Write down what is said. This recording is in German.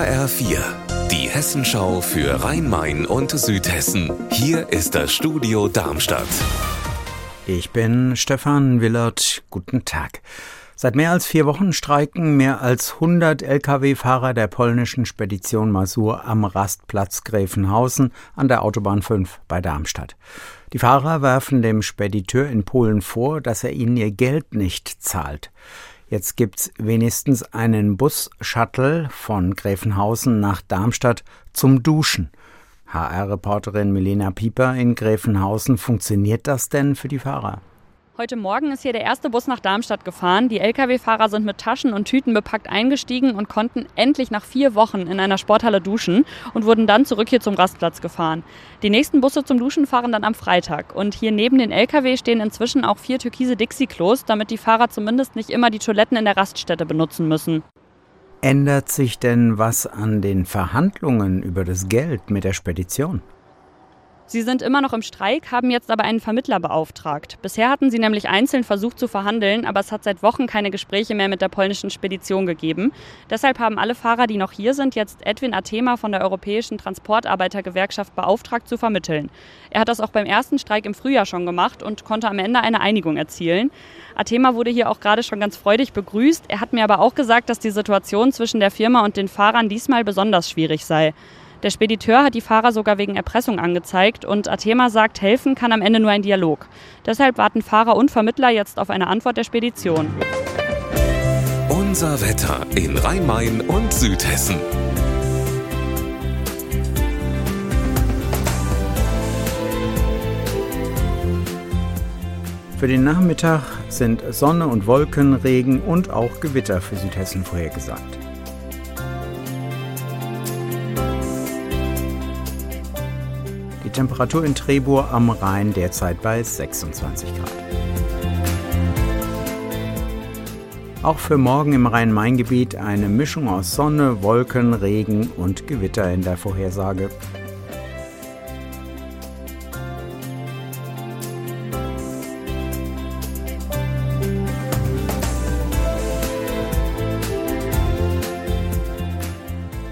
HR4, die Hessenschau für Rhein-Main und Südhessen. Hier ist das Studio Darmstadt. Ich bin Stefan Willert. Guten Tag. Seit mehr als vier Wochen streiken mehr als 100 Lkw-Fahrer der polnischen Spedition Masur am Rastplatz Gräfenhausen an der Autobahn 5 bei Darmstadt. Die Fahrer werfen dem Spediteur in Polen vor, dass er ihnen ihr Geld nicht zahlt. Jetzt gibt's wenigstens einen Bus-Shuttle von Gräfenhausen nach Darmstadt zum Duschen. HR-Reporterin Milena Pieper in Gräfenhausen, funktioniert das denn für die Fahrer? Heute Morgen ist hier der erste Bus nach Darmstadt gefahren. Die Lkw-Fahrer sind mit Taschen und Tüten bepackt eingestiegen und konnten endlich nach vier Wochen in einer Sporthalle duschen und wurden dann zurück hier zum Rastplatz gefahren. Die nächsten Busse zum Duschen fahren dann am Freitag. Und hier neben den Lkw stehen inzwischen auch vier türkise Dixie-Klos, damit die Fahrer zumindest nicht immer die Toiletten in der Raststätte benutzen müssen. Ändert sich denn was an den Verhandlungen über das Geld mit der Spedition? Sie sind immer noch im Streik, haben jetzt aber einen Vermittler beauftragt. Bisher hatten sie nämlich einzeln versucht zu verhandeln, aber es hat seit Wochen keine Gespräche mehr mit der polnischen Spedition gegeben. Deshalb haben alle Fahrer, die noch hier sind, jetzt Edwin Athema von der Europäischen Transportarbeitergewerkschaft beauftragt zu vermitteln. Er hat das auch beim ersten Streik im Frühjahr schon gemacht und konnte am Ende eine Einigung erzielen. Athema wurde hier auch gerade schon ganz freudig begrüßt. Er hat mir aber auch gesagt, dass die Situation zwischen der Firma und den Fahrern diesmal besonders schwierig sei. Der Spediteur hat die Fahrer sogar wegen Erpressung angezeigt und Athema sagt, helfen kann am Ende nur ein Dialog. Deshalb warten Fahrer und Vermittler jetzt auf eine Antwort der Spedition. Unser Wetter in Rhein-Main und Südhessen. Für den Nachmittag sind Sonne und Wolken, Regen und auch Gewitter für Südhessen vorhergesagt. Die Temperatur in Trebur am Rhein derzeit bei 26 Grad. Auch für morgen im Rhein-Main-Gebiet eine Mischung aus Sonne, Wolken, Regen und Gewitter in der Vorhersage.